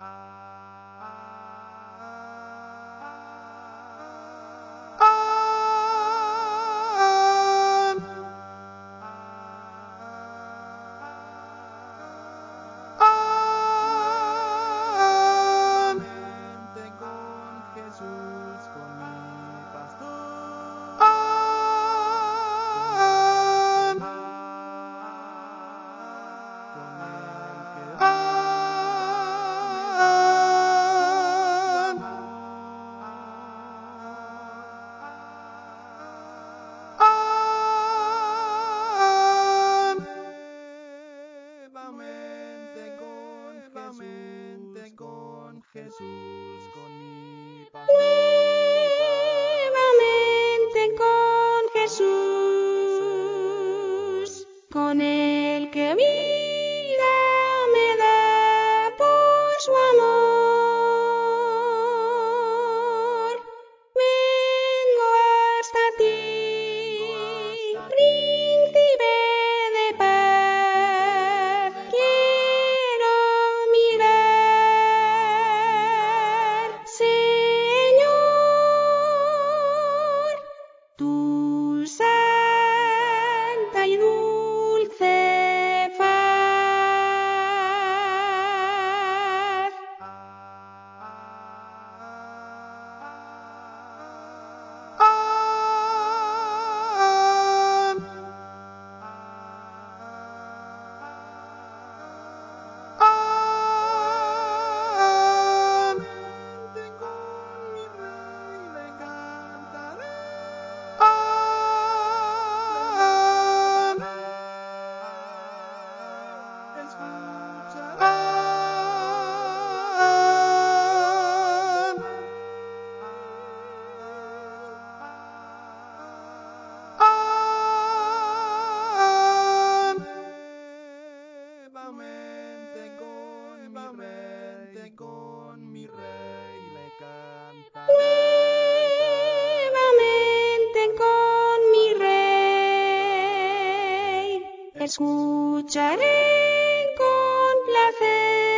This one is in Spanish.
Uh Jesús con mi. Escucharé con placer